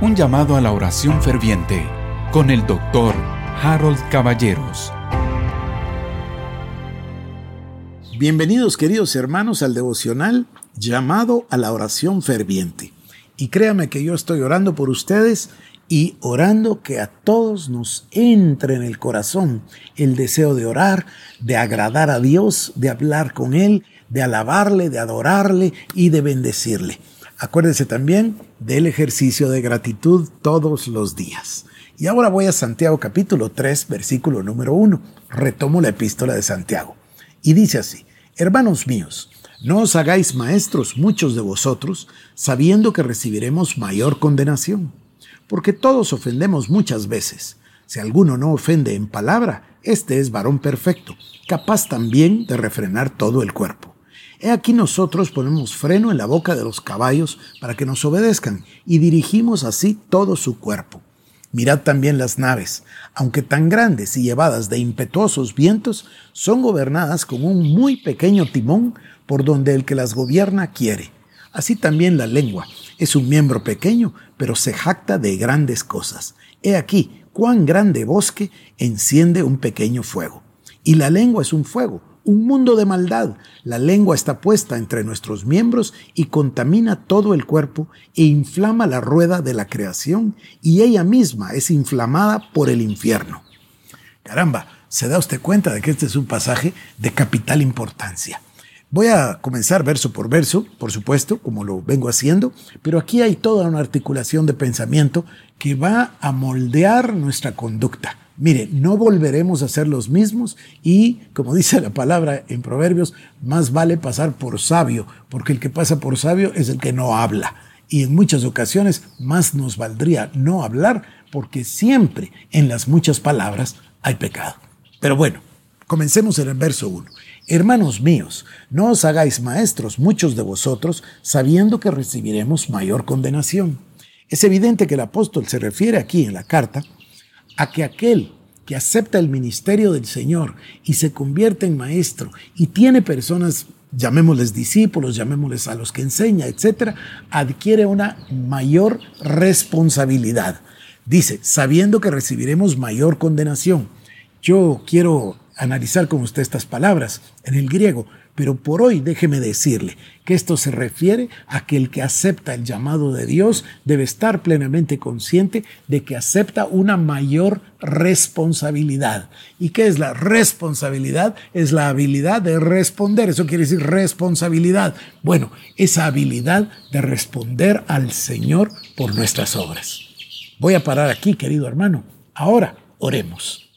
Un llamado a la oración ferviente con el doctor Harold Caballeros. Bienvenidos queridos hermanos al devocional llamado a la oración ferviente. Y créame que yo estoy orando por ustedes y orando que a todos nos entre en el corazón el deseo de orar, de agradar a Dios, de hablar con Él, de alabarle, de adorarle y de bendecirle. Acuérdense también del ejercicio de gratitud todos los días. Y ahora voy a Santiago capítulo 3, versículo número 1. Retomo la epístola de Santiago. Y dice así, Hermanos míos, no os hagáis maestros muchos de vosotros, sabiendo que recibiremos mayor condenación porque todos ofendemos muchas veces. Si alguno no ofende en palabra, este es varón perfecto, capaz también de refrenar todo el cuerpo. He aquí nosotros ponemos freno en la boca de los caballos para que nos obedezcan y dirigimos así todo su cuerpo. Mirad también las naves, aunque tan grandes y llevadas de impetuosos vientos, son gobernadas con un muy pequeño timón por donde el que las gobierna quiere. Así también la lengua, es un miembro pequeño, pero se jacta de grandes cosas. He aquí cuán grande bosque enciende un pequeño fuego. Y la lengua es un fuego, un mundo de maldad. La lengua está puesta entre nuestros miembros y contamina todo el cuerpo e inflama la rueda de la creación y ella misma es inflamada por el infierno. Caramba, se da usted cuenta de que este es un pasaje de capital importancia. Voy a comenzar verso por verso, por supuesto, como lo vengo haciendo, pero aquí hay toda una articulación de pensamiento que va a moldear nuestra conducta. Mire, no volveremos a ser los mismos y, como dice la palabra en Proverbios, más vale pasar por sabio, porque el que pasa por sabio es el que no habla. Y en muchas ocasiones más nos valdría no hablar, porque siempre en las muchas palabras hay pecado. Pero bueno, comencemos en el verso 1. Hermanos míos, no os hagáis maestros muchos de vosotros, sabiendo que recibiremos mayor condenación. Es evidente que el apóstol se refiere aquí en la carta a que aquel que acepta el ministerio del Señor y se convierte en maestro y tiene personas, llamémosles discípulos, llamémosles a los que enseña, etc., adquiere una mayor responsabilidad. Dice, sabiendo que recibiremos mayor condenación. Yo quiero analizar con usted estas palabras en el griego, pero por hoy déjeme decirle que esto se refiere a que el que acepta el llamado de Dios debe estar plenamente consciente de que acepta una mayor responsabilidad. ¿Y qué es la responsabilidad? Es la habilidad de responder. Eso quiere decir responsabilidad. Bueno, esa habilidad de responder al Señor por nuestras obras. Voy a parar aquí, querido hermano. Ahora oremos.